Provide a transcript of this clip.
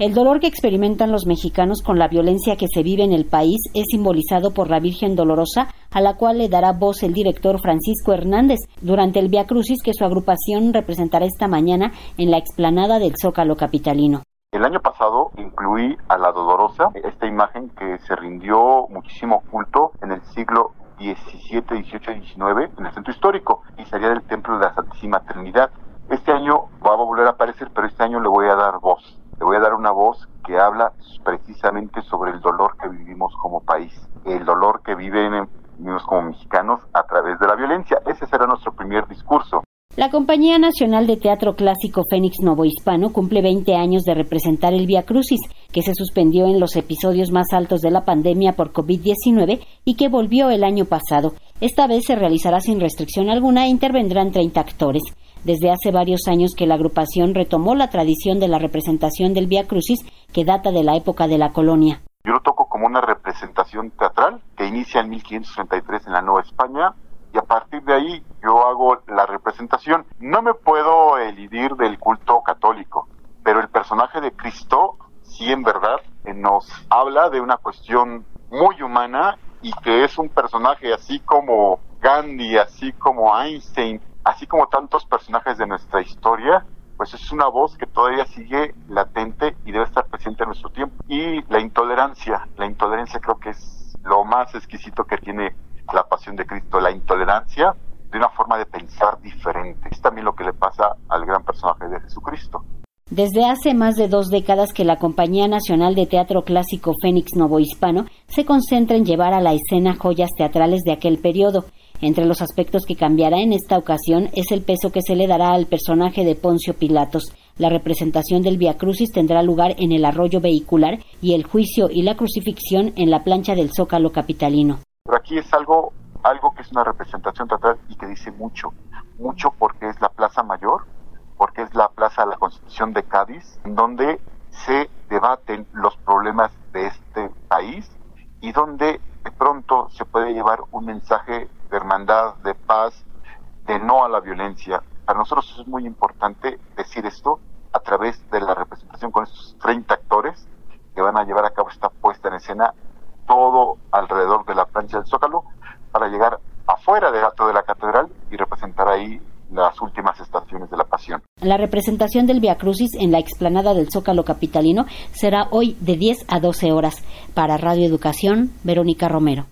El dolor que experimentan los mexicanos con la violencia que se vive en el país es simbolizado por la Virgen Dolorosa, a la cual le dará voz el director Francisco Hernández durante el Via Crucis que su agrupación representará esta mañana en la explanada del Zócalo capitalino. El año pasado incluí a la Dolorosa, esta imagen que se rindió muchísimo culto en el siglo XVII, XVIII, XIX en el centro histórico y sería del Templo de la Santísima Trinidad. Este año va a volver a aparecer, pero este año le voy a dar voz voy a dar una voz que habla precisamente sobre el dolor que vivimos como país, el dolor que viven vivimos como mexicanos a través de la violencia. Ese será nuestro primer discurso. La Compañía Nacional de Teatro Clásico Fénix Novohispano cumple 20 años de representar el Via Crucis, que se suspendió en los episodios más altos de la pandemia por COVID-19 y que volvió el año pasado. Esta vez se realizará sin restricción alguna e intervendrán 30 actores desde hace varios años que la agrupación retomó la tradición de la representación del Via Crucis que data de la época de la colonia. Yo lo toco como una representación teatral que inicia en 1533 en la Nueva España y a partir de ahí yo hago la representación. No me puedo elidir del culto católico, pero el personaje de Cristo sí en verdad nos habla de una cuestión muy humana y que es un personaje así como Gandhi, así como Einstein, así como tantos personajes de nuestra historia, pues es una voz que todavía sigue latente y debe estar presente en nuestro tiempo. Y la intolerancia, la intolerancia creo que es lo más exquisito que tiene la pasión de Cristo, la intolerancia de una forma de pensar diferente. Es también lo que le pasa al gran personaje de Jesucristo. Desde hace más de dos décadas que la Compañía Nacional de Teatro Clásico Fénix Novohispano se concentra en llevar a la escena joyas teatrales de aquel periodo. Entre los aspectos que cambiará en esta ocasión es el peso que se le dará al personaje de Poncio Pilatos. La representación del Via Crucis tendrá lugar en el arroyo vehicular y el juicio y la crucifixión en la plancha del Zócalo capitalino. Pero aquí es algo, algo que es una representación teatral y que dice mucho, mucho porque es la Plaza Mayor, es la Plaza de la Constitución de Cádiz, donde se debaten los problemas de este país y donde de pronto se puede llevar un mensaje de hermandad, de paz, de no a la violencia. Para nosotros es muy importante decir esto a través de la representación con estos 30 actores que van a llevar a cabo esta puesta en escena todo alrededor de la plancha del Zócalo para llegar afuera del alto de la catedral y representar ahí las últimas estaciones de la La representación del Via Crucis en la explanada del Zócalo Capitalino será hoy de 10 a 12 horas. Para Radio Educación, Verónica Romero.